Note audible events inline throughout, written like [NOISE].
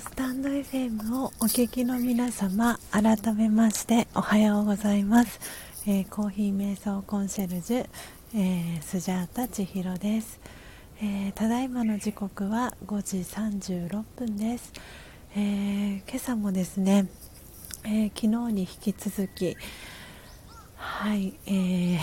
スタンド FM をお聞きの皆様改めましておはようございます、えー、コーヒー瞑想コンシェルジュ、えー、スジャータ千尋です、えー、ただいまの時刻は5時36分です、え今朝もですね、え昨日に引き続きはいえ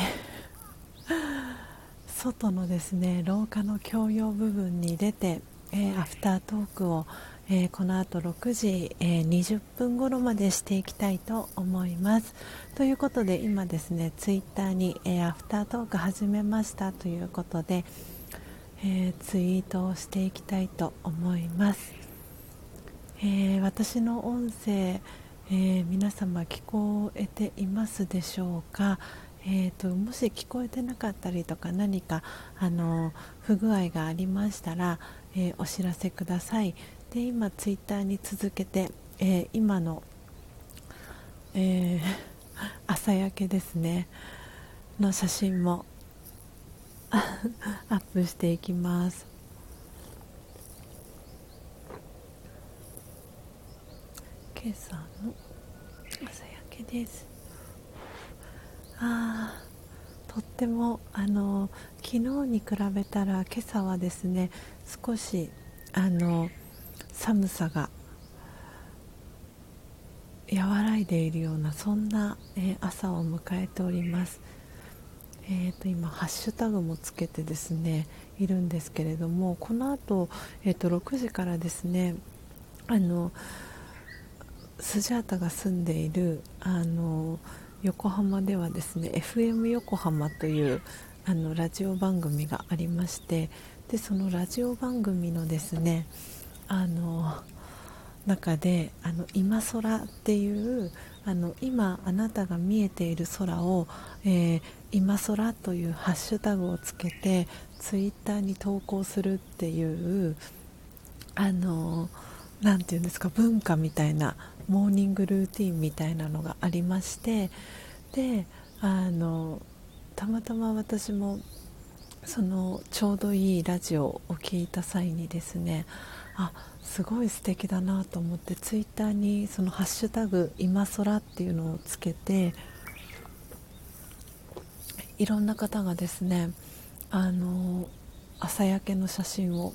外のですね廊下の共用部分に出て、えアフタートークをえー、この後6時、えー、20分頃までしていきたいと思います。ということで今ですねツイッターに、えー、アフタートーク始めましたということで、えツイートをしていきたいと思います、え私の音声、え皆様聞こえていますでしょうか？えーと、もし聞こえてなかったりとか何かあの不具合がありましたら、えー、お知らせください。で今ツイッターに続けて、えー、今の、えー、[LAUGHS] 朝焼けですね。の写真も [LAUGHS] アップしていきます。今朝の朝焼けです。あーとってもあの昨日に比べたら今朝はですね少しあの寒さが和らいでいるようなそんな、え、朝を迎えております、えーと、今ハッシュタグもつけてですねいるんですけれどもこの後、えーと、6時からですねあのスジャータが住んでいるあの横浜ではですね FM 横浜というあのラジオ番組がありましてでそのラジオ番組のですねあの中で「あの今空」っていうあの今あなたが見えている空を、えー、今空というハッシュタグをつけてツイッターに投稿するっていうあのなていうんですか文化みたいなモーニングルーティンみたいなのがありましてであのたまたま私もそのちょうどいいラジオを聴いた際にですねあすごい素敵だなと思ってツイッターにそのハッシュタグ今空っていうのをつけていろんな方がですねあの朝焼けの写真を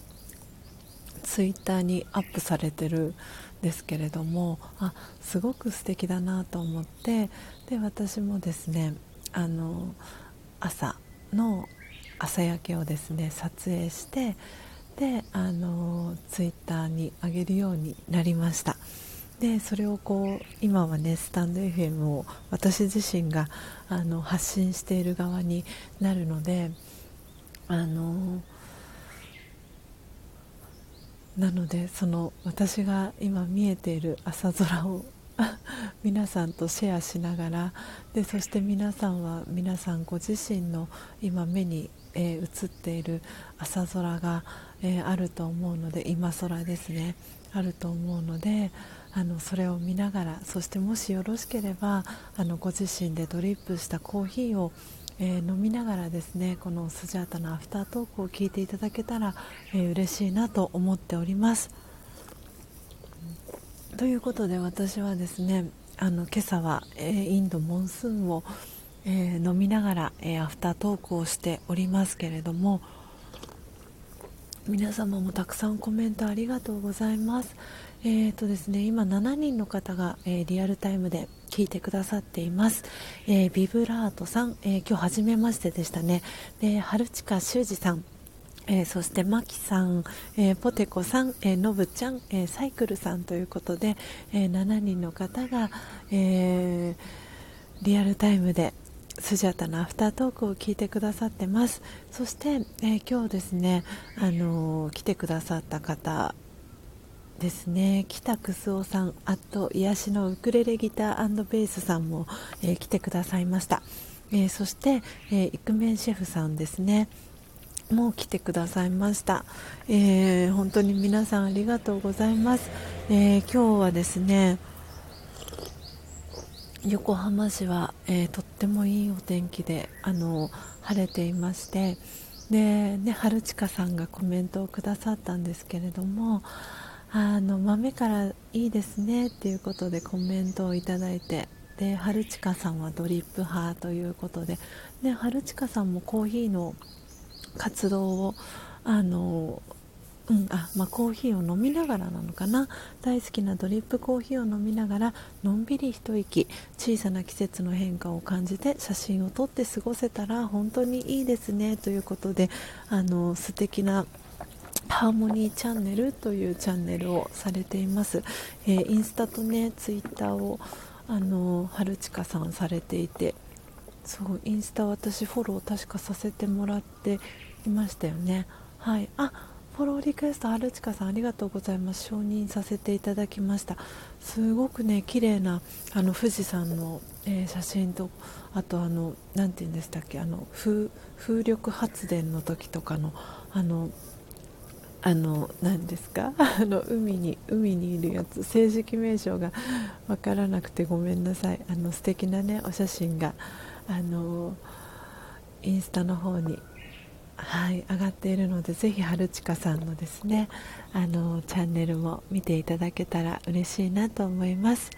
ツイッターにアップされてるんですけれどもあすごく素敵だなと思ってで私もですねあの朝の朝焼けをですね撮影してであのツイッターに上げるようになりました。でそれをこう今はねスタンド FM を私自身があの発信している側になるのであのなのでその私が今見えている朝空を [LAUGHS] 皆さんとシェアしながらでそして皆さんは皆さんご自身の今目に、えー、映っている朝空がえー、あると思うので今空ですねあると思うのであのそれを見ながらそしてもしよろしければあのご自身でドリップしたコーヒーをえー、飲みながらですねこのスジャータのアフタートークを聞いていただけたら、えー、嬉しいなと思っております。ということで私はですねあの今朝は、えー、インドモンスーンを、え、飲みながら、え、アフタートークをしておりますけれども皆様もたくさんコメントありがとうございます。えーとですね、今7人の方が、えー、リアルタイムで聞いてくださっています、えー、ビブラートさん、えー、今日初めましてでしたねで春近修二さんえー、そしてマキさん、えー、ポテコさん、えー、のぶちゃん、えサイクルさんということで、え7人の方が、えリアルタイムでスジャタのアフタートークを聞いてくださってます。そして、え今日ですね、あの来てくださった方ですね。北楠夫さんあと癒しのウクレレギターベースさんも、えー、来てくださいました、えー、そして、えー、イクメンシェフさんですね。もう来てくださいました、えー、本当に皆さんありがとうございます、えー、今日はですね横浜市は、えー、とってもいいお天気であの晴れていましてで、ね、春近さんがコメントをくださったんですけれどもあの豆からいいですねっていうことでコメントをいただいてで春近さんはドリップ派ということでで春近さんもコーヒーの活動をあのうんあまあ、コーヒーを飲みながらなのかな。大好きなドリップコーヒーを飲みながらのんびり一息。小さな季節の変化を感じて写真を撮って過ごせたら本当にいいですね。ということであの素敵なハーモニーチャンネルというチャンネルをされています、えー、インスタとねツイッターをあの春近さんされていてそうインスタ私フォロー確かさせてもらっていましたよね。はい。あフォローリクエスト春近さんありがとうございます。承認させていただきました。すごくね綺麗なあの富士山の、えー、写真とあとあの何て言うんでしたっけあの風力発電の時とかのあのあの何ですか？[LAUGHS] あの海に海にいるやつ。正式名称が分からなくてごめんなさい。あの素敵なねお写真があのインスタの方にはい上がっているのでぜひ春近さんのですねあのチャンネルも見ていただけたら嬉しいなと思います。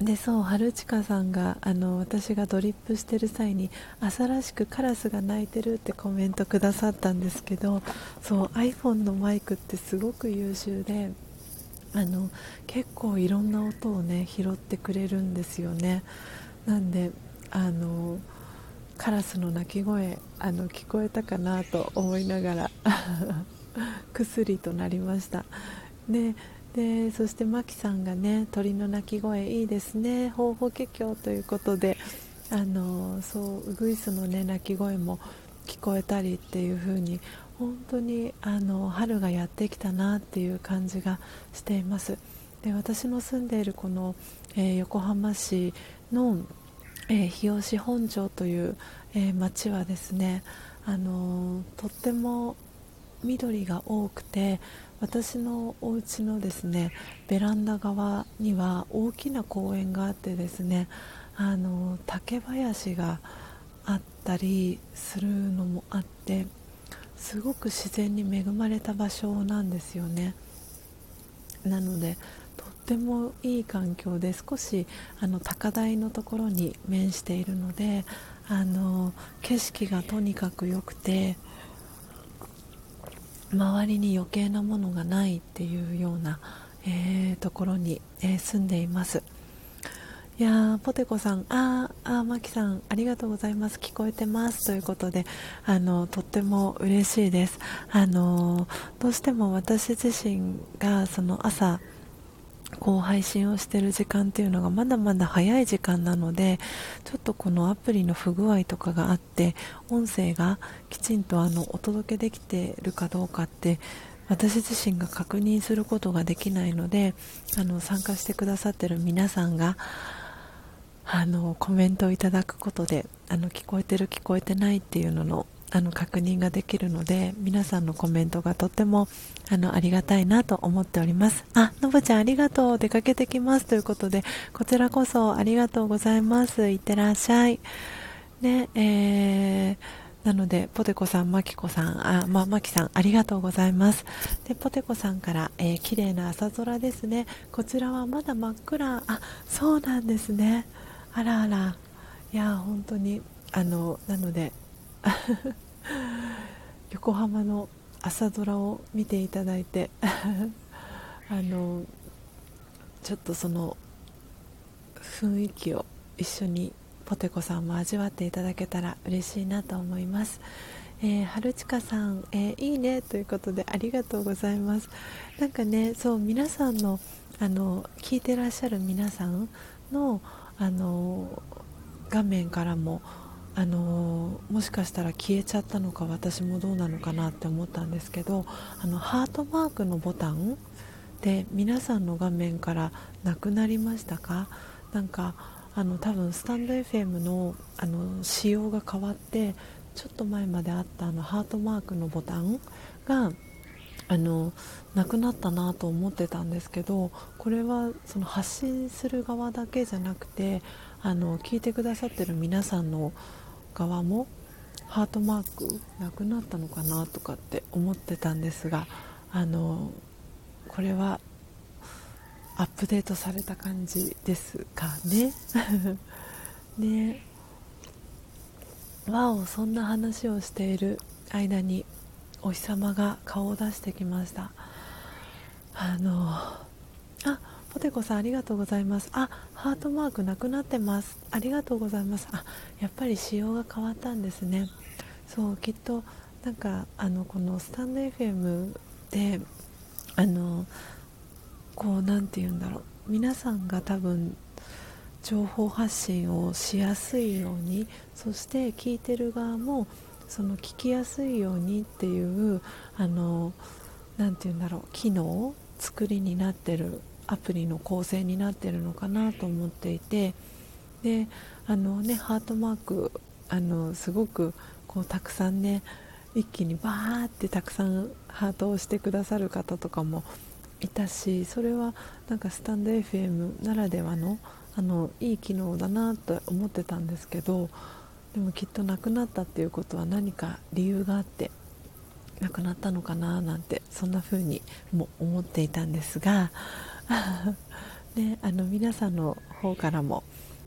でそう春近さんがあの私がドリップしてる際に朝らしくカラスが鳴いてるってコメントくださったんですけどそう iPhone のマイクってすごく優秀であの結構いろんな音をね拾ってくれるんですよねなんであのカラスの鳴き声あの聞こえたかなと思いながら [LAUGHS] 薬となりました。ででそしてマキさんがね鳥の鳴き声いいですね。ほうほけきょうということであのそうウグイスのね鳴き声も聞こえたりっていう風に本当にあの春がやってきたなっていう感じがしています。で私の住んでいるこの、えー、横浜市の、えー、日吉本町という、えー、町はですねあのとっても緑が多くて私のお家のですねベランダ側には大きな公園があってですねあの竹林があったりするのもあってすごく自然に恵まれた場所なんですよね。なのでってもいい環境で少しあの高台のところに面しているのであの景色がとにかく良くて周りに余計なものがないっていうような、えー、ところに、えー、住んでいますいやポテコさん、あー、あマキさん、ありがとうございます。聞こえてますということで、あのとっても嬉しいです。あのどうしても私自身がその朝こう配信をしている時間っていうのがまだまだ早い時間なのでちょっとこのアプリの不具合とかがあって音声がきちんとあのお届けできているかどうかって私自身が確認することができないのであの参加してくださっている皆さんがあのコメントをいただくことであの聞こえてる聞こえてないっていうののあの確認ができるので皆さんのコメントがとってもあのありがたいなと思っておりますあのぶちゃんありがとう出かけてきますということでこちらこそありがとうございますいってらっしゃいねえーなので、ポテコさん、マキコさん、あ、まあ、マキさん、ありがとうございます。で、ポテコさんから、えー、綺麗な朝空ですね。こちらはまだ真っ暗。あ、そうなんですね。あらあら。いや、本当に、あの、なので、[LAUGHS] 横浜の朝空を見ていただいて [LAUGHS] あのちょっとその雰囲気を一緒にポテコさんも味わっていただけたら嬉しいなと思います。えー、春近さん、えー、いいねということでありがとうございます。なんかね、そう皆さんのあの聞いてらっしゃる皆さんのあの画面からもあのもしかしたら消えちゃったのか私もどうなのかなって思ったんですけどあのハートマークのボタンで皆さんの画面からなくなりましたか？なんかあの多分スタンド FM のあの仕様が変わってちょっと前まであったあのハートマークのボタンがあのなくなったなと思ってたんですけどこれはその発信する側だけじゃなくてあの聞いてくださってる皆さんの側もハートマークなくなったのかなとかって思ってたんですがあのこれはアップデートされた感じですかね。ねわおそんな話をしている間にお日様が顔を出してきましたあのあポテコさんありがとうございます。あハートマークなくなってます。ありがとうございます。あやっぱり仕様が変わったんですね。そうきっとなんかあのこのスタンド FM であのこう何て言うんだろう。皆さんが多分情報発信をしやすいようにそして聞いてる側もその聞きやすいようにっていうあのなて言うんだろう。機能作りになってるアプリの構成になってるのかなと思っていてであのねハートマークあのすごくこうたくさんね一気にバーってたくさんハートをしてくださる方とかもいたしそれはなんかスタンド FM ならではのあのいい機能だなと思ってたんですけどでもきっとなくなったっていうことは何か理由があってなくなったのかななんてそんな風にも思っていたんですが [LAUGHS] ね、あの皆さんの方からも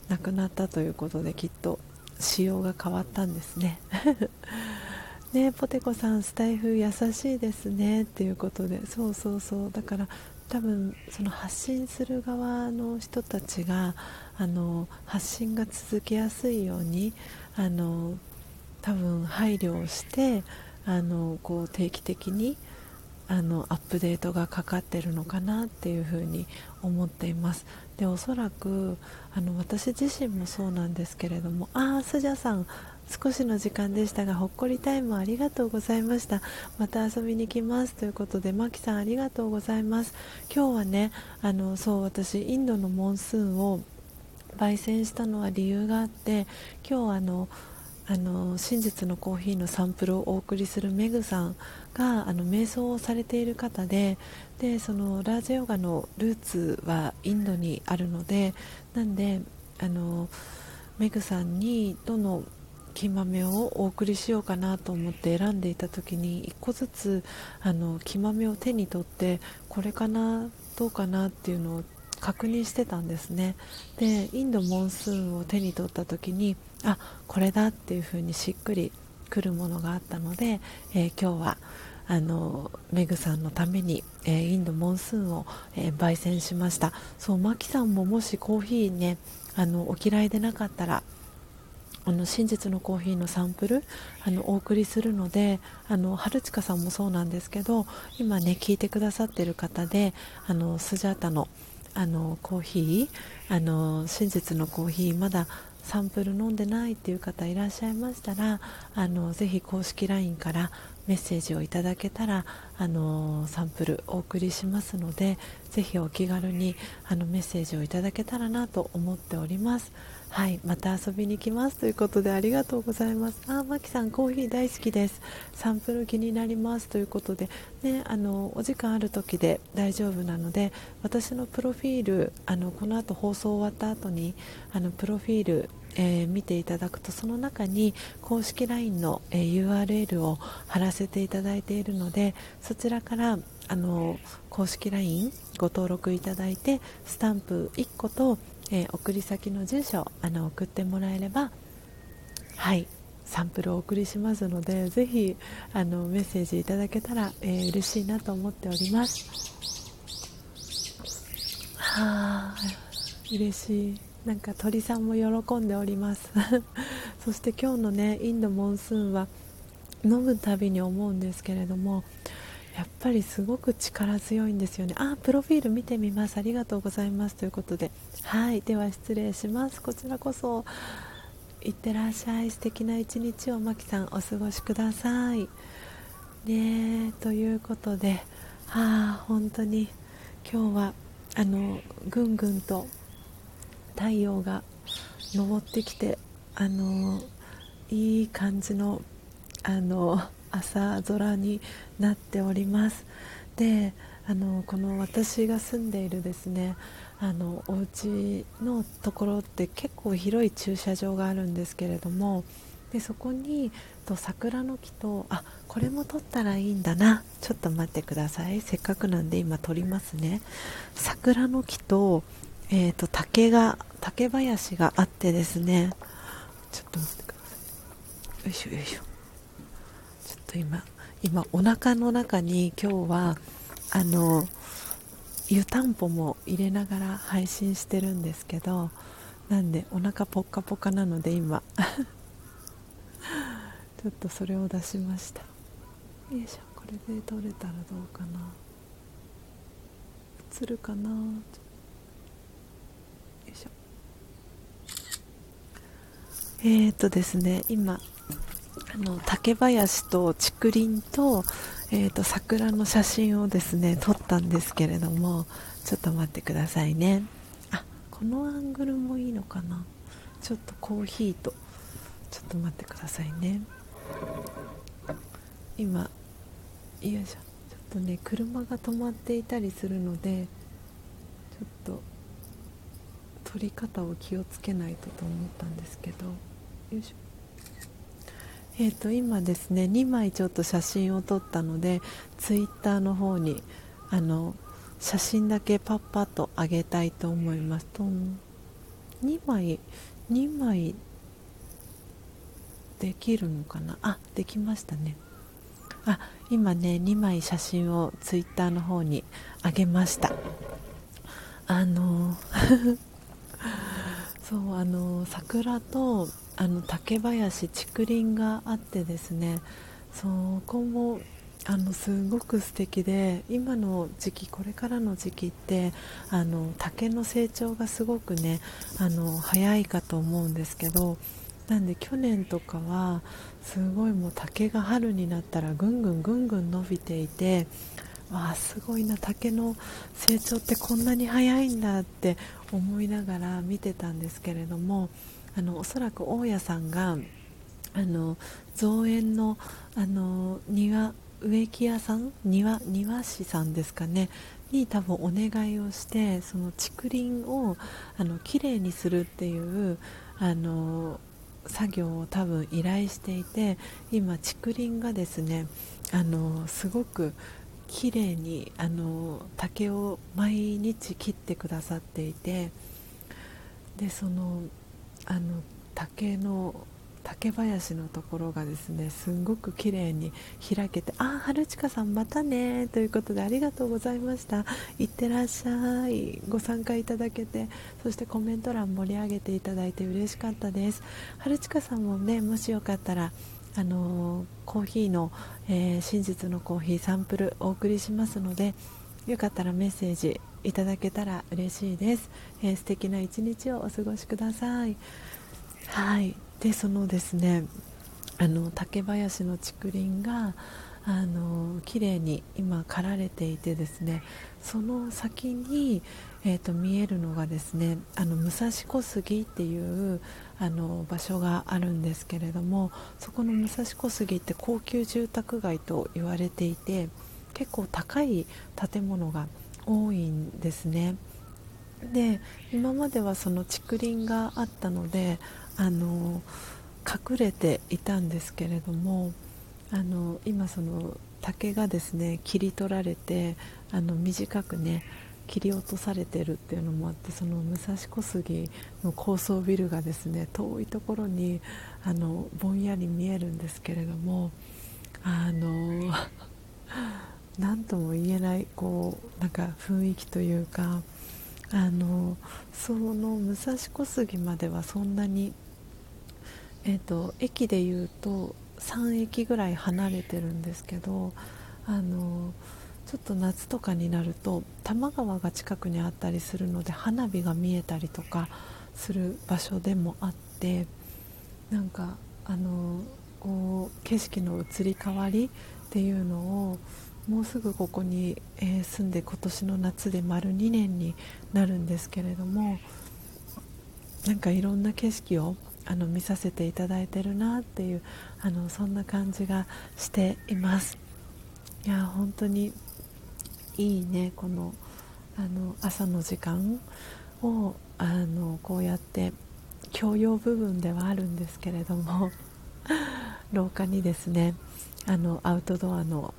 亡くなったということできっと仕様が変わったんですね。[LAUGHS] ねポテコさんスタイフ優しいですねっていうことで。そうそうそう。だから多分その発信する側の人たちがあの発信が続けやすいようにあの多分配慮をしてあのこう定期的にあのアップデートがかかってるのかなっていうふうに思っています。でおそらくあの私自身もそうなんですけれどもああスジャさん少しの時間でしたがほっこりタイムありがとうございました。また遊びに来ます。ということでマキさんありがとうございます。今日はねあのそう私インドのモンスーンを焙煎したのは理由があって今日あのあの真実のコーヒーのサンプルをお送りするメグさんがあの瞑想をされている方ででそのラージヨガのルーツはインドにあるのでなんであのメグさんにどの木豆をお送りしようかなと思って選んでいた時に1個ずつあの木豆を手に取ってこれかなどうかなっていうのを確認してたんですね。でインドモンスーンを手に取った時にあこれだっていう風にしっくりくるものがあったので、えー、今日はあのメグさんのために、えー、インドモンスーンを、えー、焙煎しました。そうマキさんももしコーヒーねあのお嫌いでなかったらあの真実のコーヒーのサンプルあのお送りするのであの春近さんもそうなんですけど今ね聞いてくださっている方であのスジャータのあのコーヒーあの真実のコーヒーまだサンプル飲んでないっていう方いらっしゃいましたらあのぜひ公式 LINE からメッセージをいただけたらあのサンプルお送りしますのでぜひお気軽にあのメッセージをいただけたらなと思っております。はいまた遊びに来ます。ということでありがとうございます。あマキさんコーヒー大好きです。サンプル気になります。ということでねあのお時間ある時で大丈夫なので私のプロフィールあのこの後放送終わった後にあのプロフィールえー、見ていただくとその中に公式 LINE の、えー、URL を貼らせていただいているのでそちらからあの公式 LINE ご登録いただいてスタンプ1個と、えー、送り先の住所あの送ってもらえればはいサンプルをお送りしますのでぜひあのメッセージいただけたら、えー、嬉しいなと思っております。はあ嬉しい。なんか鳥さんも喜んでおります。[LAUGHS] そして今日のねインドモンスーンは飲むたびに思うんですけれどもやっぱりすごく力強いんですよね。あプロフィール見てみます。ありがとうございます。ということで。はい。では失礼します。こちらこそいってらっしゃい。素敵な一日をまきさんお過ごしください。ねということで。はあ本当に今日はあのぐんぐんと太陽が昇ってきてあのいい感じのあの朝空になっております。であのこの私が住んでいるですねあのお家のところって結構広い駐車場があるんですけれどもでそこにと桜の木とあこれも撮ったらいいんだな。ちょっと待ってください。せっかくなんで今撮りますね。桜の木と,、えーと竹が竹林があってですね。ちょっと待ってください。よいしょよいしょ。ちょっと今今お腹の中に今日はあの湯たんぽも入れながら配信してるんですけどなんでお腹ポッカポカなので今。[LAUGHS] ちょっとそれを出しました。よいしょ。これで撮れたらどうかな。映るかな。えーとですね、今あの竹林と竹林と,、えーと桜の写真をですね撮ったんですけれどもちょっと待ってくださいね。あこのアングルもいいのかな。ちょっとコーヒーとちょっと待ってくださいね。今よいしょ。ちょっとね車が止まっていたりするのでちょっと撮り方を気をつけないとと思ったんですけど。えーと、今ですね2枚ちょっと写真を撮ったのでツイッターの方にあの写真だけパッパッと上げたいと思います。と2枚2枚できるのかな？あできましたね。あ今ね2枚写真をツイッターの方に上げました。あの [LAUGHS] そうあの桜とあの竹林竹林があってですねそこもあのすごく素敵で今の時期これからの時期ってあの竹の成長がすごくねあの早いかと思うんですけどなんで去年とかはすごいもう竹が春になったらぐんぐんぐんぐん伸びていてわあすごいな竹の成長ってこんなに早いんだって思いながら見てたんですけれどもあのおそらく大家さんがあの造園のあの庭植木屋さん庭庭師さんですかねに多分お願いをしてその竹林をあのきれいにするっていうあの作業を多分依頼していて今竹林がですねあのすごく綺麗にあに竹を毎日切ってくださっていてでそのあの竹の竹林のところがですねすんごく綺麗に開けて「あ春近さんまたね」ということでありがとうございました。いってらっしゃい。ご参加いただけてそしてコメント欄盛り上げていただいて嬉しかったです。春近さんもねもしよかったらあのコーヒーの、えー、真実のコーヒーサンプルお送りしますのでよかったらメッセージいただけたら嬉しいです、えー、素敵な一日をお過ごしください。はい。でそのですねあの竹林の竹林があの綺麗に今刈られていてですねその先に、えーと、見えるのがですねあの武蔵小杉っていうあの場所があるんですけれどもそこの武蔵小杉って高級住宅街と言われていて結構高い建物が多いんですね。で今まではその竹林があったのであの隠れていたんですけれどもあの今その竹がですね切り取られてあの短くね切り落とされてるっていうのもあってその武蔵小杉の高層ビルがですね遠いところにあのぼんやり見えるんですけれどもあの何とも言えないこうなんか雰囲気というかあのその武蔵小杉まではそんなに、えーと駅でいうと3駅ぐらい離れてるんですけどあのちょっと夏とかになると多摩川が近くにあったりするので花火が見えたりとかする場所でもあってなんかあのこう景色の移り変わりっていうのをもうすぐここに、えー、住んで今年の夏で丸2年になるんですけれどもなんかいろんな景色をあの見させていただいてるなっていうあのそんな感じがしています。いや本当にいいねこのあの朝の時間をあのこうやって共用部分ではあるんですけれども [LAUGHS] 廊下にですねあのアウトドアの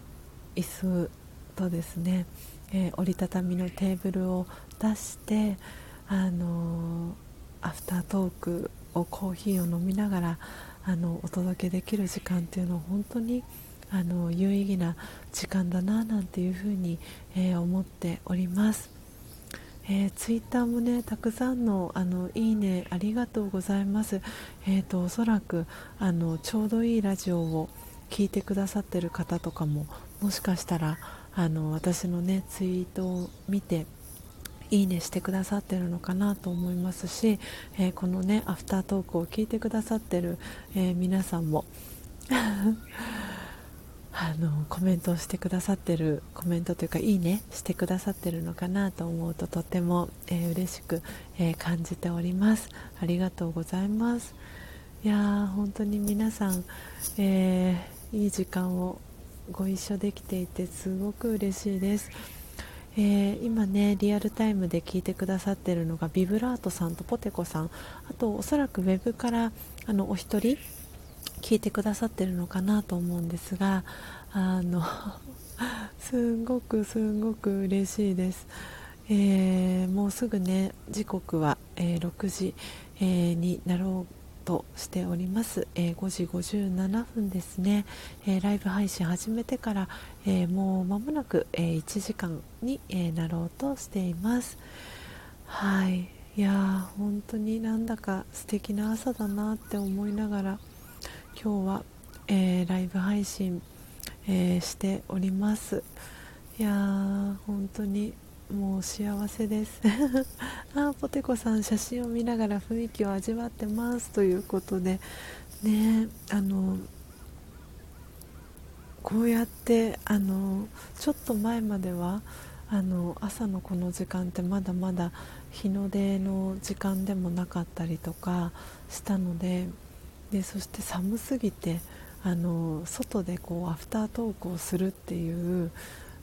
椅子とですね、えー、折りたたみのテーブルを出してあのアフタートークをコーヒーを飲みながらあのお届けできる時間っていうのは本当にあの有意義な時間だななんていうふうに、えー、思っております。えー、ツイッターもねたくさんのあのいいねありがとうございます。えーと、おそらくあのちょうどいいラジオを聞いてくださってる方とかももしかしたらあの私のねツイートを見ていいねしてくださってるのかなと思いますし、えー、このねアフタートークを聞いてくださってる、えー、皆さんも [LAUGHS] あのコメントをしてくださってるコメントというかいいねしてくださってるのかなと思うととても、えー、嬉しく、えー、感じております。ありがとうございます。いや本当に皆さん、えー、いい時間をご一緒できていてすごく嬉しいです。えー、今ねリアルタイムで聞いてくださってるのがビブラートさんとポテコさん。あとおそらくウェブからあのお一人聞いてくださってるのかなと思うんですがあの [LAUGHS] すごくすごく嬉しいです、えー、もうすぐね時刻は、えー、6時、え、になろうとしております、えー、5時57分ですね、えー、ライブ配信始めてから、えー、もう間もなく、え1時間に、えなろうとしています。はい。いや本当になんだか素敵な朝だなって思いながら今日は、えライブ配信、えしております。いやー本当にもう幸せです。[LAUGHS] あポテコさん写真を見ながら雰囲気を味わってますということで。ねあのこうやってあのちょっと前まではあの朝のこの時間ってまだまだ日の出の時間でもなかったりとかしたのででそして寒すぎてあの外でこうアフタートークをするっていう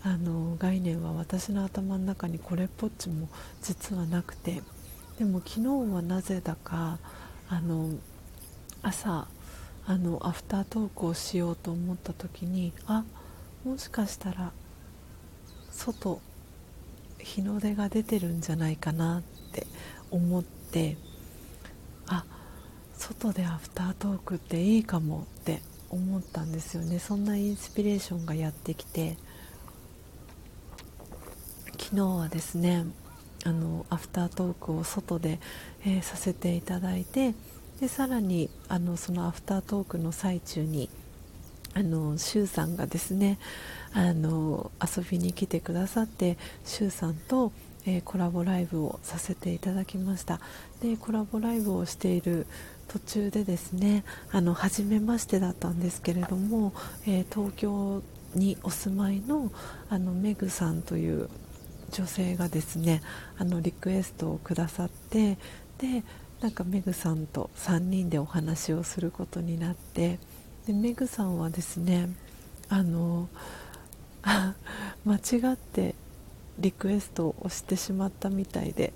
あの概念は私の頭の中にこれっぽっちも実はなくてでも昨日はなぜだかあの朝あのアフタートークをしようと思った時にあもしかしたら外日の出が出てるんじゃないかなって思ってあ外でアフタートークっていいかもって思ったんですよね。そんなインスピレーションがやってきて。昨日はですねあのアフタートークを外で、えー、させていただいてでさらにあのそのアフタートークの最中にあのシュウさんがですねあの遊びに来てくださってシュウさんと、えー、コラボライブをさせていただきました。でコラボライブをしている途中でですねあの初めましてだったんですけれども、えー、東京にお住まいのあのメグさんという女性がですねあのリクエストをくださってでなんかメグさんと3人でお話をすることになってでメグさんはですねあの [LAUGHS] 間違ってリクエストをしてしまったみたいで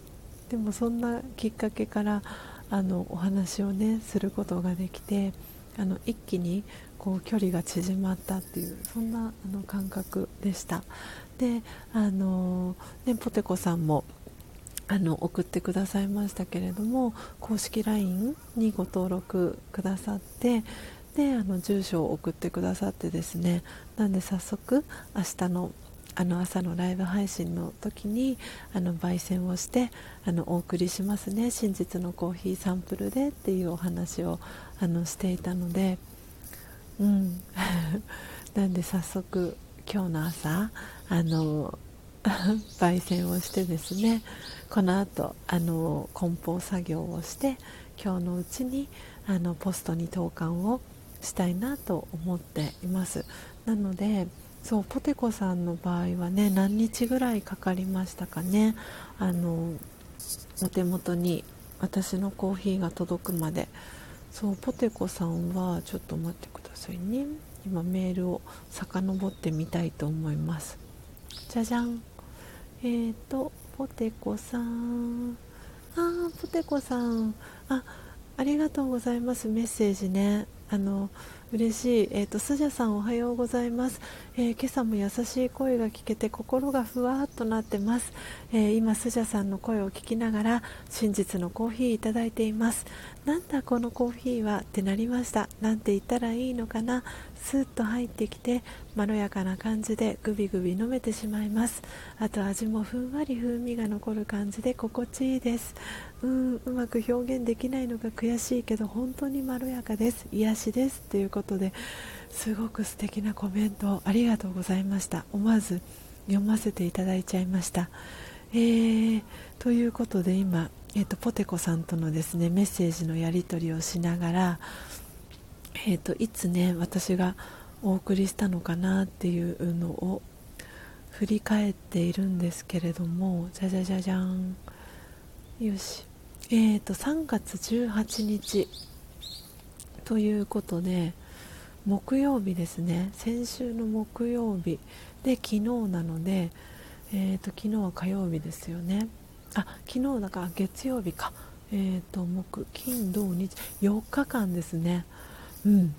でもそんなきっかけからあのお話をねすることができてあの一気にこう距離が縮まったっていうそんなあの感覚でした。であの、ね、ポテコさんもあの送ってくださいましたけれども公式 LINE にご登録くださってであの住所を送ってくださってですねなんで早速明日のあの朝のライブ配信の時にあの焙煎をしてあのお送りしますね。真実のコーヒーサンプルでっていうお話をあのしていたのでうん。[LAUGHS] なんで早速今日の朝あの [LAUGHS] 焙煎をしてですねこの後あの梱包作業をして今日のうちにあのポストに投函をしたいなと思っています。なのでそうポテコさんの場合はね何日ぐらいかかりましたかね。あのお手元に私のコーヒーが届くまで。そうポテコさんはちょっと待ってくださいね。今メールを遡ってみたいと思います。じゃじゃん。えーとポテコさん。あポテコさん。あありがとうございます。メッセージね。あの嬉しい、えーと、スジャさんおはようございます、えー、今朝も優しい声が聞けて心がふわっとなってます、えー、今スジャさんの声を聞きながら真実のコーヒーいただいています。なんだこのコーヒーは？ってなりました。なんて言ったらいいのかな？スッと入ってきてまろやかな感じでグビグビ飲めてしまいます。あと味もふんわり風味が残る感じで心地いいです。うんうまく表現できないのが悔しいけど本当にまろやかです。癒しです。ということですごく素敵なコメントありがとうございました。思わず読ませていただいちゃいました、えー、ということで今、えーと、ポテコさんとのですねメッセージのやり取りをしながら、えーと、いつね私がお送りしたのかなっていうのを振り返っているんですけれどもじゃじゃじゃじゃん。よし。えーと3月18日ということで木曜日ですね。先週の木曜日。で昨日なので、えーと、昨日は火曜日ですよね。あ昨日だから月曜日か。えーと木金土日4日間ですね。うん。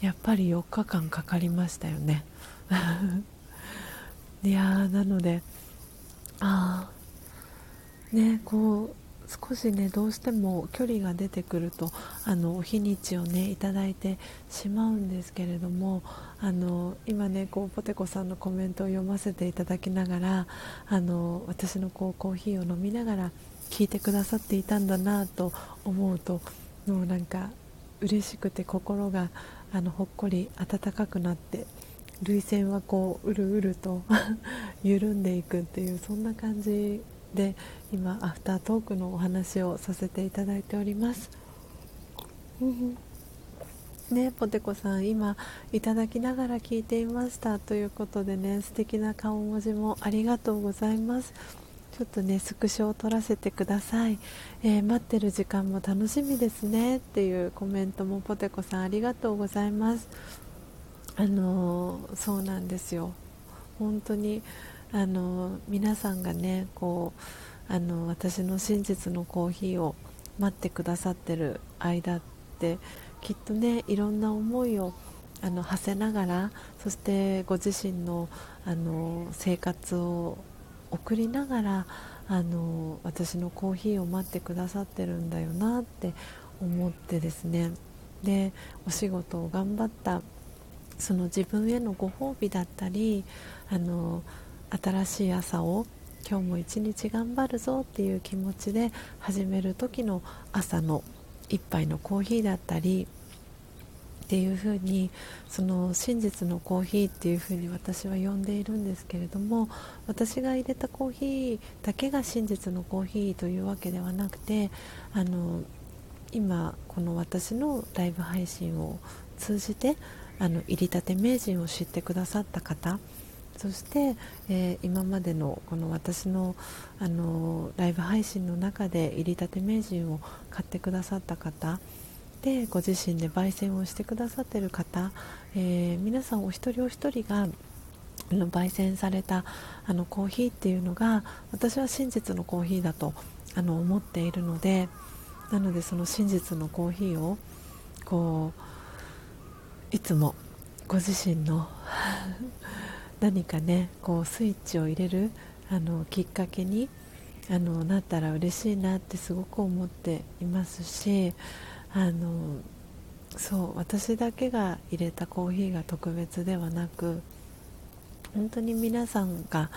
やっぱり4日間かかりましたよね。[LAUGHS] いやなのでああねこう少しねどうしても距離が出てくるとあの日にちをねいただいてしまうんですけれどもあの今ねこうポテコさんのコメントを読ませていただきながらあの私のこうコーヒーを飲みながら聞いてくださっていたんだなと思うともうなんか嬉しくて心があのほっこり温かくなって涙腺はこううるうると [LAUGHS] 緩んでいくっていうそんな感じで今アフタートークのお話をさせていただいております。ね、ポテコさん今いただきながら聞いていましたということでね素敵な顔文字もありがとうございますちょっとねスクショを撮らせてください、えー、待ってる時間も楽しみですねっていうコメントもポテコさんありがとうございます。あのー、そうなんですよ。本当にあの皆さんがねこうあの私の真実のコーヒーを待ってくださってる間ってきっとねいろんな思いをあの馳せながらそしてご自身のあの生活を送りながらあの私のコーヒーを待ってくださってるんだよなって思ってですね。でお仕事を頑張った。その自分へのご褒美だったりあの新しい朝を今日も一日頑張るぞっていう気持ちで始める時の朝の一杯のコーヒーだったりっていうふうにその真実のコーヒーっていうふうに私は呼んでいるんですけれども私が入れたコーヒーだけが真実のコーヒーというわけではなくてあの今この私のライブ配信を通じてあの入りたて名人を知ってくださった方そして、えー、今までのこの私のあのライブ配信の中で入りたて名人を買ってくださった方でご自身で焙煎をしてくださっている方、えー、皆さんお一人お一人があの焙煎されたあのコーヒーっていうのが私は真実のコーヒーだとあの思っているのでなのでその真実のコーヒーをこういつもご自身の [LAUGHS] 何かねこうスイッチを入れるあのきっかけにあのなったら嬉しいなってすごく思っていますしあのそう私だけが入れたコーヒーが特別ではなく本当に皆さんが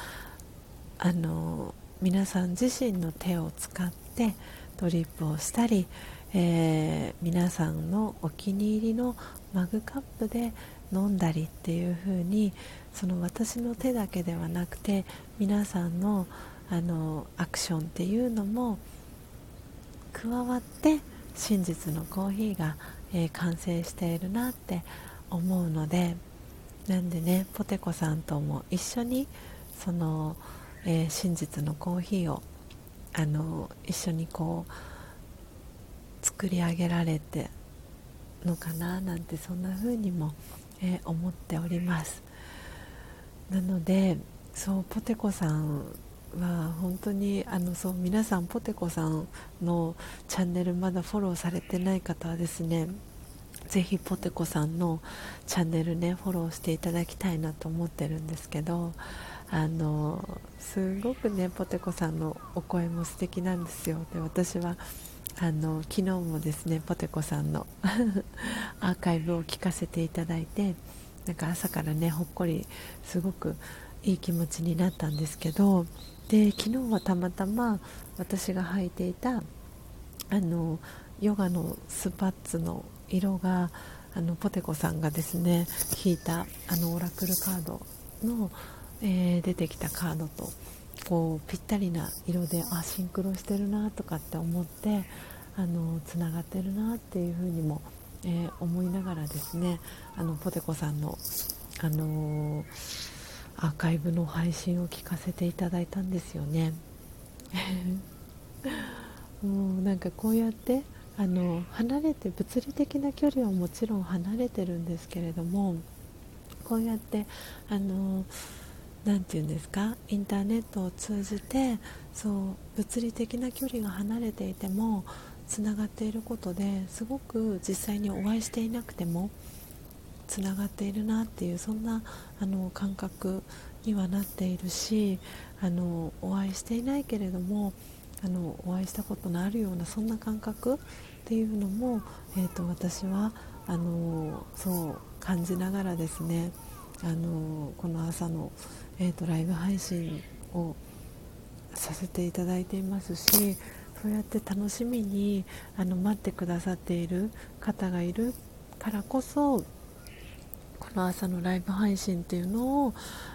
あの皆さん自身の手を使ってドリップをしたり、えー、皆さんのお気に入りのマグカップで飲んだりっていう風にその私の手だけではなくて皆さんのあのアクションっていうのも加わって真実のコーヒーが、えー、完成しているなって思うのでなんでねポテコさんとも一緒にその、えー、真実のコーヒーをあの一緒にこう作り上げられてのかななんてそんな風にも、えー、思っております。なのでそうポテコさんは本当にあのそう皆さんポテコさんのチャンネルまだフォローされてない方はですねぜひポテコさんのチャンネルねフォローしていただきたいなと思ってるんですけどあのすごくねポテコさんのお声も素敵なんですよ。で私はあの昨日もですねポテコさんの [LAUGHS] アーカイブを聞かせていただいてなんか朝からねほっこりすごくいい気持ちになったんですけどで昨日はたまたま私が履いていたあのヨガのスパッツの色があのポテコさんがですね引いたあのオラクルカードのえー、出てきたカードとこうぴったりな色であシンクロしてるなとかって思ってあのつながってるなっていうふうにも、えー、思いながらですねあのポテコさんの、あのー、アーカイブの配信を聞かせていただいたんですよね。[LAUGHS] もうなんかこうやってあの離れて物理的な距離はもちろん離れてるんですけれどもこうやってあのー何て言うんですか？インターネットを通じてそう物理的な距離が離れていてもつながっていることですごく実際にお会いしていなくてもつながっているなっていうそんなあの感覚にはなっているしあのお会いしていないけれどもあのお会いしたことのあるようなそんな感覚っていうのも、えーと、私はあのそう感じながらですねあのこの朝のえーと、ライブ配信をさせていただいていますしそうやって楽しみにあの待ってくださっている方がいるからこそこの朝のライブ配信っていうのを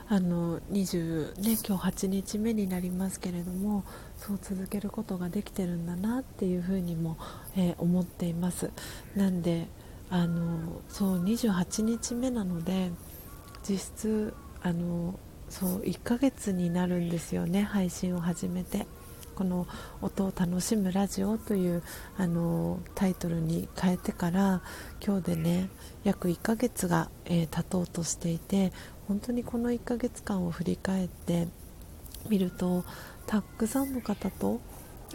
あの20、ね、今日8日目になりますけれどもそう続けることができてるんだなっていうふうにも、えー、思っています。なんであのそう28日目なので実質あのそう1ヶ月になるんですよね配信を始めて。この「音を楽しむラジオ」というあのタイトルに変えてから今日でね約1ヶ月が、えー、経とうとしていて本当にこの1ヶ月間を振り返ってみるとたくさんの方と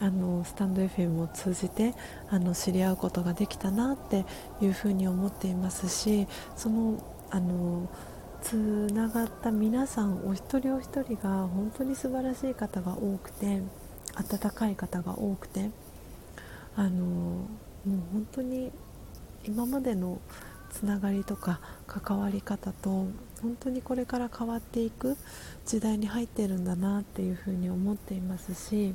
あのスタンド FM を通じてあの知り合うことができたなっていうふうに思っていますしそのあのつながった皆さんお一人お一人が本当に素晴らしい方が多くて温かい方が多くてあのもう本当に今までのつながりとか関わり方と本当にこれから変わっていく時代に入ってるんだなっていうふうに思っていますし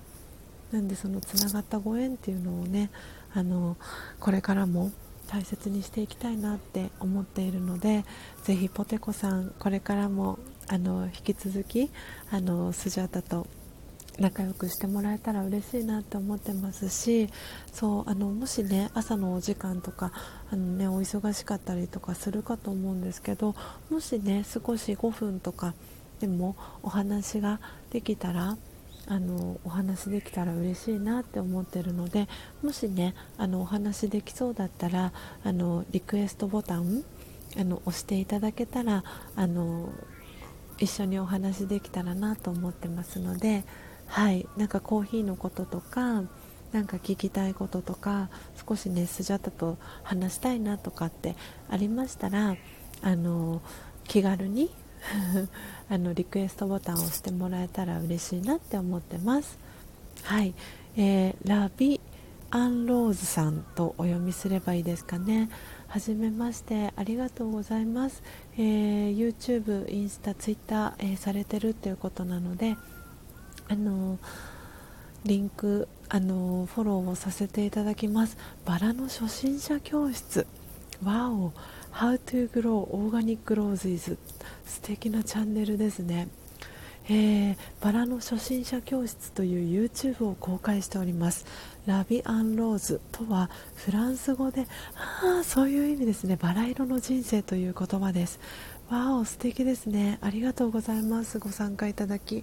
なんでそのつながったご縁っていうのをねあのこれからも大切にしていきたいなって思っているのでぜひポテコさんこれからもあの引き続きあのスジャータと仲良くしてもらえたら嬉しいなって思ってますしそうあのもしね朝のお時間とかあの、ね、お忙しかったりとかするかと思うんですけどもしね少し5分とかでもお話ができたらあのお話できたら嬉しいなって思ってるのでもしねあのお話できそうだったらあのリクエストボタンあの押していただけたらあの一緒にお話できたらなと思ってますのではい。なんかコーヒーのこととかなんか聞きたいこととか少しねスジャタと話したいなとかってありましたらあの気軽に [LAUGHS] あのリクエストボタンを押してもらえたら嬉しいなって思ってます。はい、えー、ラビアンローズさんとお読みすればいいですかね。はじめまして。ありがとうございます、えー、YouTube、インスタ、Twitter、えー、されてるっていうことなのであのリンクあのフォローをさせていただきます。バラの初心者教室。わお。How to Grow Organic Roses 素敵なチャンネルですね。えー、バラの初心者教室という YouTube を公開しております。ラビアンローズとはフランス語であそういう意味ですね。バラ色の人生という言葉です。わお素敵ですね。ありがとうございます。ご参加いただき、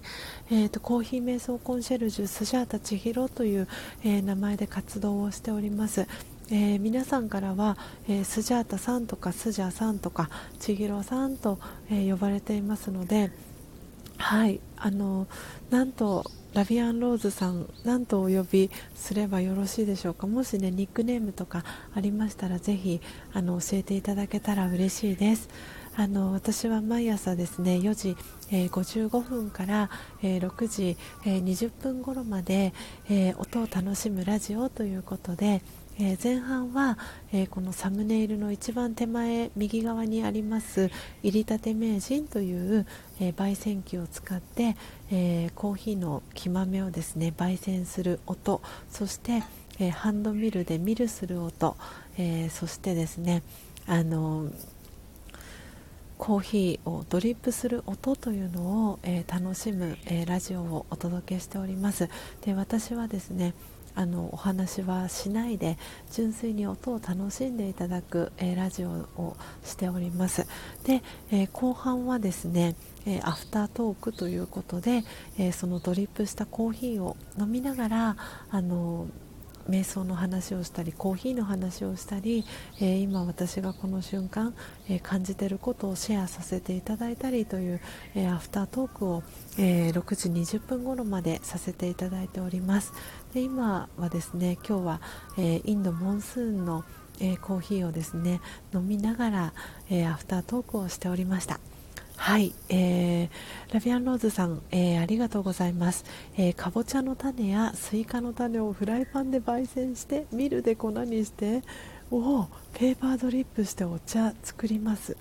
えーと、コーヒー瞑想コンシェルジュスジャータ千尋という、えー、名前で活動をしております。えー、皆さんからは、えー、スジャータさんとかスジャーさんとか千尋さんと、えー、呼ばれていますので、はい。あのなんとラビアンローズさんなんとお呼びすればよろしいでしょうか。もしねニックネームとかありましたらぜひあの教えていただけたら嬉しいです。あの私は毎朝ですね4時、えー、55分から、えー、6時、えー、20分頃まで、え音を楽しむラジオということで、え、前半は、え、このサムネイルの一番手前右側にあります入りたて名人という、え、焙煎機を使って、えコーヒーの木豆をですね焙煎する音そして、ハンドミルでミルする音、えそしてですねあのコーヒーをドリップする音というのを、え楽しむ、えラジオをお届けしております。で私はですねあのお話はしないで純粋に音を楽しんでいただく、えー、ラジオをしております。で、えー、後半はですね、えー、アフタートークということで、えそのドリップしたコーヒーを飲みながらあの瞑想の話をしたりコーヒーの話をしたり、えー、今私がこの瞬間、えー、感じていることをシェアさせていただいたりという、えー、アフタートークを、え6時20分頃までさせていただいております。で今はですね今日は、えインドモンスーンの、えコーヒーをですね飲みながら、えアフタートークをしておりました。はい、えー、ラビアンローズさん、えー、ありがとうございます、えー、かぼちゃの種やスイカの種をフライパンで焙煎してミルで粉にしておペーパードリップしてお茶作ります。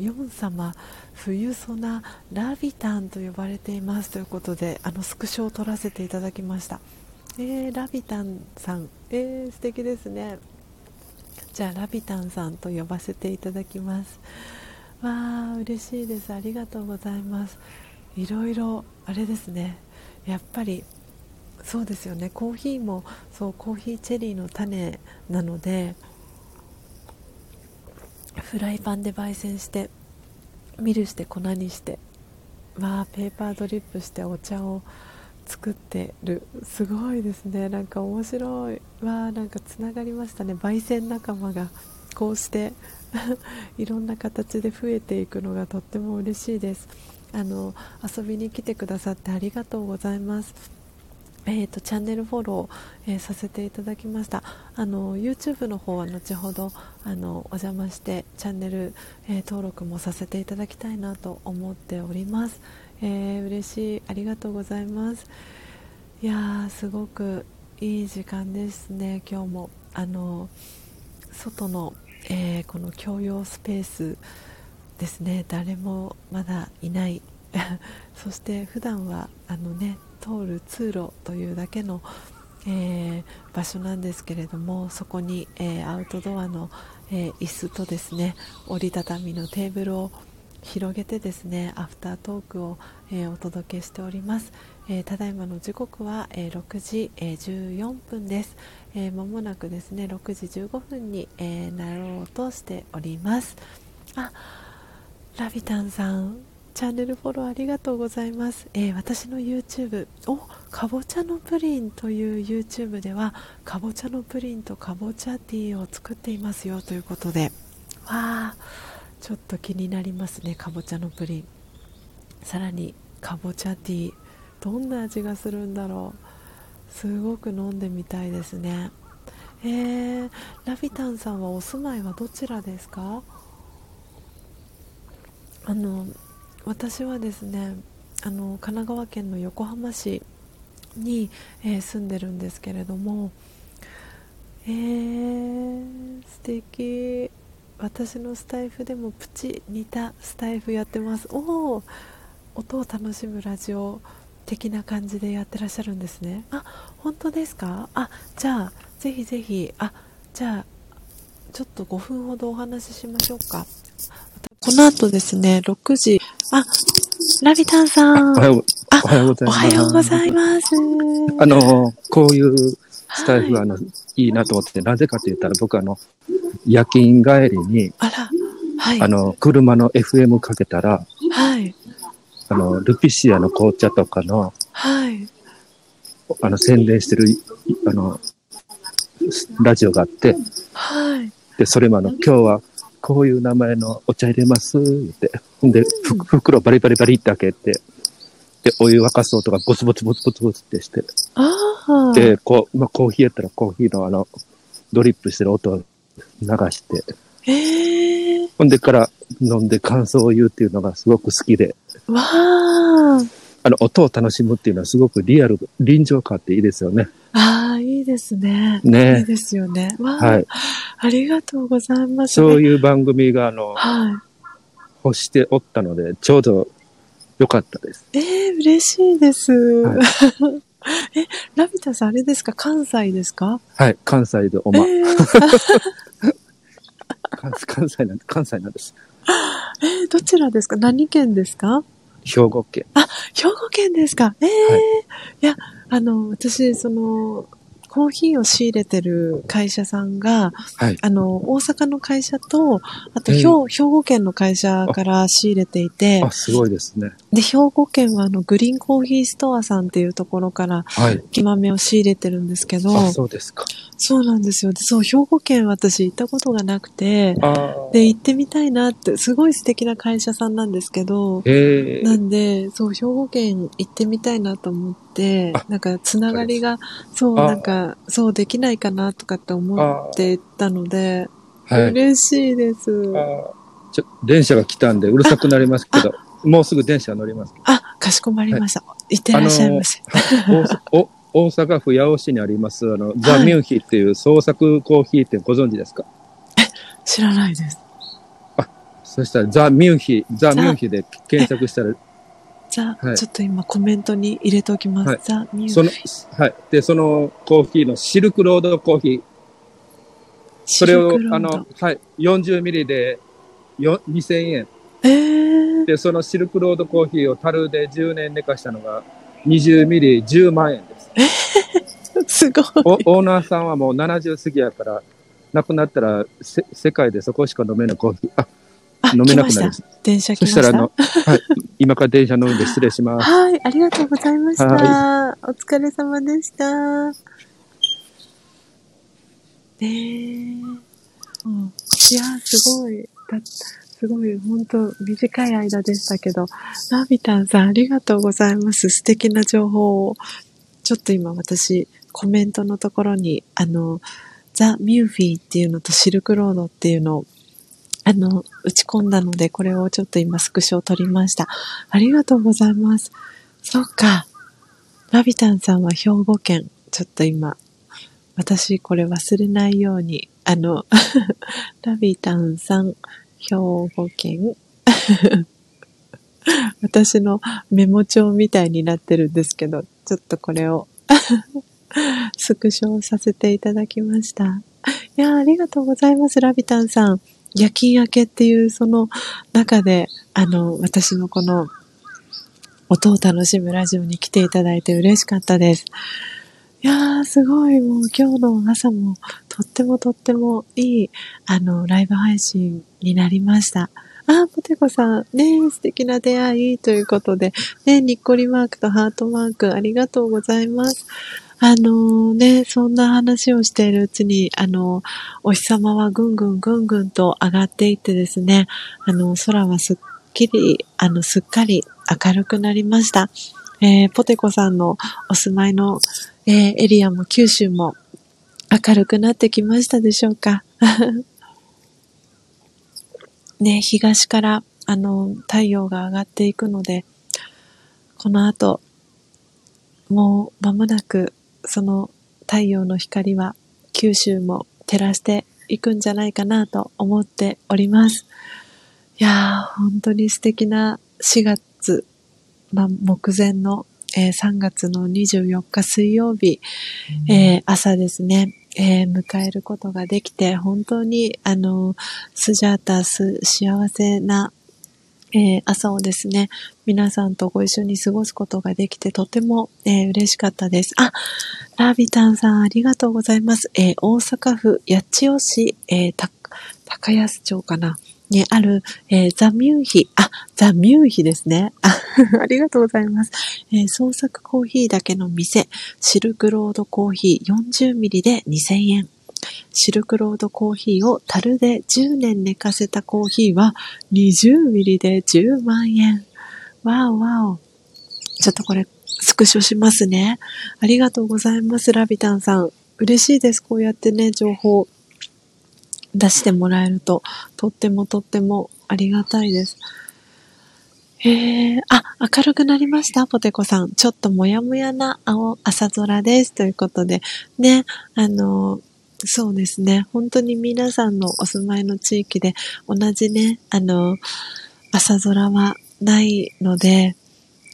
ヨン様冬ソナラビタンと呼ばれています。ということであのスクショを撮らせていただきました。えー、ラビタンさん、えー、素敵ですね。じゃあラビタンさんと呼ばせていただきます。わあ嬉しいです。ありがとうございます。いろいろあれですね。やっぱりそうですよね。コーヒーもそうコーヒーチェリーの種なのでフライパンで焙煎してミルして粉にしてわあペーパードリップしてお茶を作ってる。すごいですね。なんか面白い。わあなんかつながりましたね。焙煎仲間がこうして [LAUGHS] いろんな形で増えていくのがとっても嬉しいです。あの遊びに来てくださってありがとうございます。えーと、チャンネルフォロー、えー、させていただきました。あの YouTube の方は後ほどあのお邪魔してチャンネル、えー、登録もさせていただきたいなと思っております、えー、嬉しい。ありがとうございます。いやーすごくいい時間ですね今日も。あの外のえー、この共用スペースですね。誰もまだいない。[LAUGHS] そして普段はあのね通る通路というだけの、えー、場所なんですけれどもそこに、えー、アウトドアの、えー、椅子とですね折りたたみのテーブルを広げてですねアフタートークを、えお届けしております、えただいまの時刻は、え6時、え14分です。えー、もなくですね6時15分に、えー、なろうとしております。あラビタンさんチャンネルフォローありがとうございます、えー、私の YouTube おかぼちゃのプリンという YouTube ではかぼちゃのプリンとかぼちゃティーを作っていますよということで。わあちょっと気になりますねかぼちゃのプリン。さらにかぼちゃティー。どんな味がするんだろう。すごく飲んでみたいですね。えー、ラビタンさんはお住まいはどちらですか？あの私はですねあの神奈川県の横浜市に、えー、住んでるんですけれどもえー、素敵。私のスタイフでもプチ似たスタイフやってます。おお音を楽しむラジオ。的な感じでやってらっしゃるんですねあ本当ですか？あじゃあぜひぜひあじゃあちょっと5分ほどお話ししましょうかこの後ですね6時あ、ラビタンさん。おはよう、おはようございます。おはようございます。あの、こういうスタイフは、あの、はい、いいなと思ってて、なぜかと言ったら、僕あの、夜勤帰りに、あら、はい。あの、車の FM かけたら、はい。あの、ルピシアの紅茶とかの、はい。あの、宣伝してる、あの、ラジオがあって、はい。で、それもあの、今日は、こういう名前のお茶入れます、って。ほんで、袋バリバリバリって開けて、で、お湯沸かす音がゴツボツボツボツボツってして。で、こう、まあ、コーヒーやったらコーヒーのあの、ドリップしてる音を流して。えー、ほんでから飲んで感想を言うっていうのがすごく好きで。わー。あの、音を楽しむっていうのはすごくリアル、臨場感っていいですよね。ああ、いいですね。ね。いいですよね。はい。ありがとうございます、ね、そういう番組が、あの、はい。欲しておったので、ちょうど良かったです。ええー、嬉しいです。はい、[LAUGHS] え、ラビタさん、あれですか？関西ですか？はい、関西でおま。えー、関 [LAUGHS] 西なん関西なんです。[LAUGHS] えー、どちらですか？何県ですか？兵庫県。あ、兵庫県ですか。ええーはい、いや、あの、私、その、コーヒーを仕入れてる会社さんが、はい、あの、大阪の会社と、あと兵、兵庫県の会社から仕入れていて、あ、すごいですね。で、兵庫県はあの、グリーンコーヒーストアさんっていうところから、はい。木豆を仕入れてるんですけど、あ、そうですか。そうなんですよ。で、そう、兵庫県私行ったことがなくて、で、行ってみたいなって、すごい素敵な会社さんなんですけど、なんで、そう、兵庫県行ってみたいなと思って、なんか、つながりが、そう、なんか、そうできないかなとかって思ってたので、はい、嬉しいです。ちょ電車が来たんでうるさくなりますけど、もうすぐ電車乗ります。あ、かしこまりました。はい、ってらっしゃいませ。お大阪府八尾市にあります、あの、ザ・ミュンヒっていう創作コーヒー店ご存知ですか？え、知らないです。あ、そしたらザ・ミュンヒ、ザ・ミュンヒで検索したらザ、はい、ちょっと今コメントに入れておきます。はい、ザ・ミューその、はい。で、そのコーヒーのシルクロードコーヒー。それを、あの、はい。40ミリでよ2000円。えー、で、そのシルクロードコーヒーを樽で10年寝かしたのが20ミリ10万円です。えー、すごいオーナーさんはもう70過ぎやから、亡くなったらせ世界でそこしか飲めないコーヒー。あ、飲めなくなる。電車来ました。そしたら、あの、はい。今から電車乗るんで失礼します。はい。ありがとうございました。はい、お疲れ様でした。ねえ。うん。いや、すごい。だすごい、本当短い間でしたけど、ナビタンさんありがとうございます。素敵な情報を。ちょっと今私、コメントのところに、あの、ザ・ミューフィーっていうのとシルクロードっていうのをあの、打ち込んだので、これをちょっと今スクショを取りました。ありがとうございます。そっか。ラビタンさんは兵庫県。ちょっと今、私これ忘れないように、あの、[LAUGHS] ラビタンさん、兵庫県。[LAUGHS] 私のメモ帳みたいになってるんですけど、ちょっとこれを [LAUGHS] スクショさせていただきました。いや、ありがとうございます、ラビタンさん。夜勤明けっていうその中で、あの、私のこの音を楽しむラジオに来ていただいて嬉しかったです。いやー、すごい、もう今日の朝もとってもとってもいい、あの、ライブ配信になりました。あ、ポテコさん、ね素敵な出会いということで、ねにっこりマークとハートマークありがとうございます。あのね、そんな話をしているうちに、あの、お日様はぐんぐんぐんぐんと上がっていってですね、あの、空はすっきり、あの、すっかり明るくなりました。えー、ポテコさんのお住まいの、えー、エリアも九州も明るくなってきましたでしょうか？[LAUGHS] ね、東から、あの、太陽が上がっていくので、この後、もう間もなく、その太陽の光は九州も照らしていくんじゃないかなと思っております。いやー、本当に素敵な4月、まあ、目前の、えー、3月の24日水曜日、えー、朝ですね。えー、迎えることができて、本当に、あの、スジャータス、幸せな、えー、朝をですね、皆さんとご一緒に過ごすことができて、とても、えー、嬉しかったです。あ、ラビタンさん、ありがとうございます。え大阪府八千代市、え高安町かな。にある、えー、ザ・ミューヒ、あ、ザ・ミューヒですね。あ [LAUGHS] ありがとうございます。えー、創作コーヒーだけの店、シルクロードコーヒー40ミリで2000円。シルクロードコーヒーを樽で10年寝かせたコーヒーは20ミリで10万円。わおわお。ちょっとこれ、スクショしますね。ありがとうございます、ラビタンさん。嬉しいです。こうやってね、情報出してもらえると、とってもとってもありがたいです。へえ、あ、明るくなりましたポテコさん。ちょっともやもやな青、朝空です。ということで、ね、あの、そうですね。本当に皆さんのお住まいの地域で同じね、あの、朝空はないので、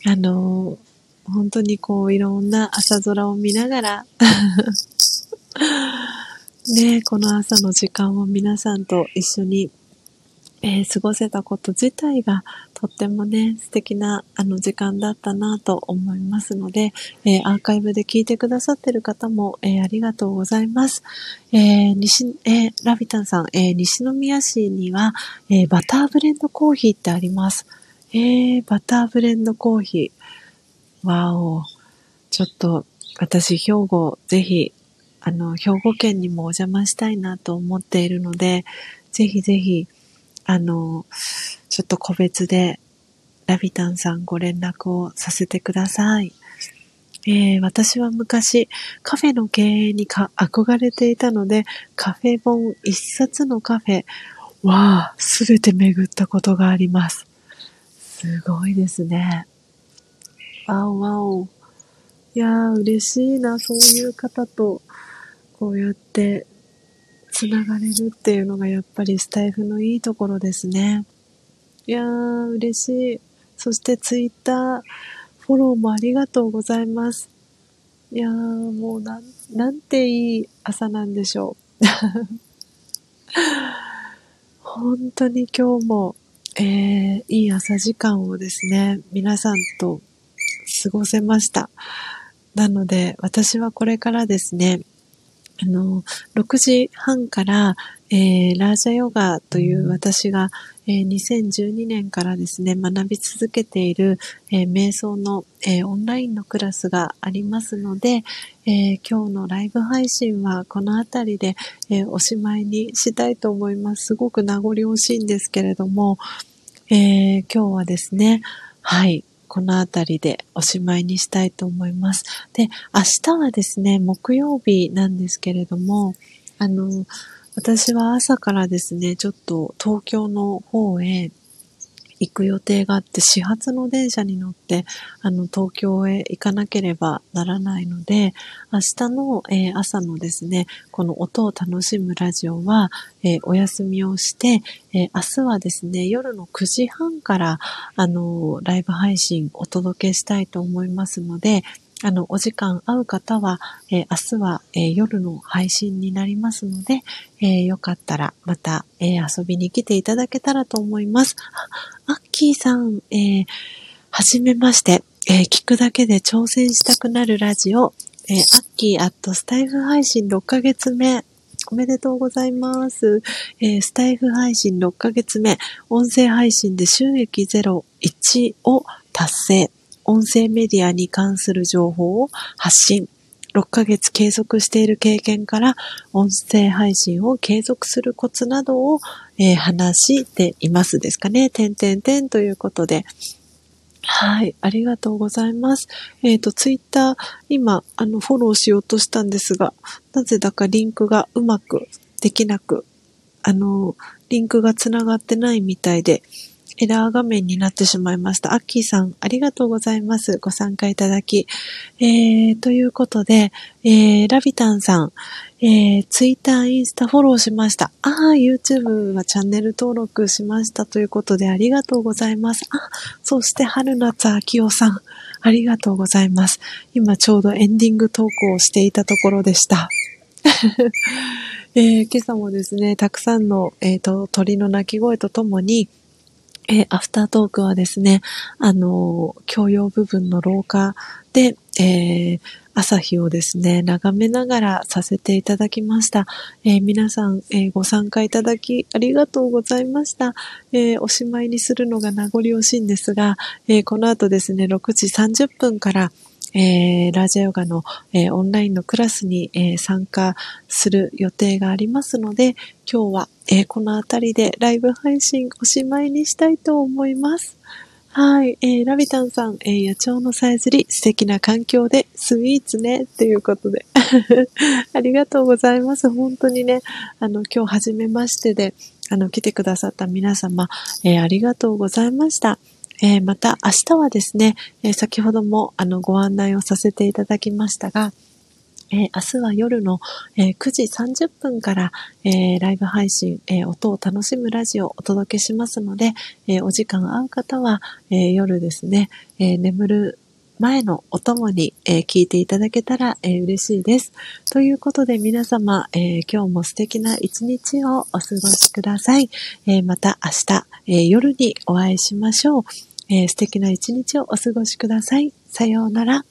あの、本当にこういろんな朝空を見ながら [LAUGHS] ね、この朝の時間を皆さんと一緒に、えー、過ごせたこと自体がとってもね、素敵なあの時間だったなと思いますので、えー、アーカイブで聞いてくださってる方も、えー、ありがとうございます。え西、えラビタンさん、え西宮市には、えバターブレンドコーヒーってあります。えバターブレンドコーヒー。わお。ちょっと、私、兵庫、ぜひ、あの、兵庫県にもお邪魔したいなと思っているので、ぜひぜひ、あの、ちょっと個別で、ラビタンさんご連絡をさせてください。えー、私は昔カフェの経営にか憧れていたので、カフェ本一冊のカフェはすべて巡ったことがあります。すごいですね。わおわお。いやー嬉しいな、そういう方とこうやってつながれるっていうのがやっぱりスタイフのいいところですね。いやー、嬉しい。そしてツイッター、フォローもありがとうございます。いやー、もうなん、なんていい朝なんでしょう。[LAUGHS] 本当に今日も、えー、いい朝時間をですね、皆さんと過ごせました。なので、私はこれからですね、あの、6時半から、えー、ラージャヨガという私が、えー、2012年からですね、学び続けている、えー、瞑想の、えオンラインのクラスがありますので、え今日のライブ配信はこの辺りで、えおしまいにしたいと思います。すごく名残惜しいんですけれども、え今日はですね、はい、このあたりでおしまいにしたいと思います。で、明日はですね、木曜日なんですけれども、あの、私は朝からですね、ちょっと東京の方へ行く予定があって、始発の電車に乗って、あの、東京へ行かなければならないので、明日の、えー、朝のですね、この音を楽しむラジオは、えー、お休みをして、えー、明日はですね、夜の9時半から、あの、ライブ配信お届けしたいと思いますので、あの、お時間合う方は、えー、明日は、えー、夜の配信になりますので、えー、よかったらまた、え遊びに来ていただけたらと思います。あ、アッキーさん、えはじめまして、え聞くだけで挑戦したくなるラジオ、えアッキーアットスタイフ配信6ヶ月目、おめでとうございます。えー、スタイフ配信6ヶ月目、音声配信で収益01を達成。音声メディアに関する情報を発信。6ヶ月継続している経験から、音声配信を継続するコツなどを、えー、話していますですかね。点々点ということで。はい、ありがとうございます。えっ、ー、と、ツイッター、今、あの、フォローしようとしたんですが、なぜだかリンクがうまくできなく、あの、リンクがつながってないみたいで、エラー画面になってしまいました。アッキーさん、ありがとうございます。ご参加いただき。えー、ということで、えー、ラビタンさん、えー、ツイッター、インスタフォローしました。ああ、YouTube はチャンネル登録しましたということでありがとうございます。あ、そして春夏秋夫さん、ありがとうございます。今ちょうどエンディングトークをしていたところでした。[LAUGHS] えー、今朝もですね、たくさんの、えーと鳥の鳴き声とともに、えー、アフタートークはですね、あの、共用部分の廊下で、えー、朝日をですね、眺めながらさせていただきました。えー、皆さん、え、ご参加いただきありがとうございました。え、おしまいにするのが名残惜しいんですが、えこの後ですね、6時30分から、えー、ラージャヨガの、えー、オンラインのクラスに、えー、参加する予定がありますので、今日は、えこのあたりでライブ配信おしまいにしたいと思います。はい、え、ラビタンさん、え野鳥のさえずり、素敵な環境でスイーツね、ということで。[LAUGHS] ありがとうございます。本当にね、あの、今日初めましてで、あの、来てくださった皆様、えありがとうございました。えー、また明日はですね、えー、先ほどもあのご案内をさせていただきましたが、えー、明日は夜の、えー、9時30分から、えー、ライブ配信、え音を楽しむラジオをお届けしますので、えお時間合う方は、え夜ですね、え眠る前のお供に、え聞いていただけたら、え嬉しいです。ということで皆様、え今日も素敵な一日をお過ごしください。えまた明日、え夜にお会いしましょう。えー、素敵な一日をお過ごしください。さようなら。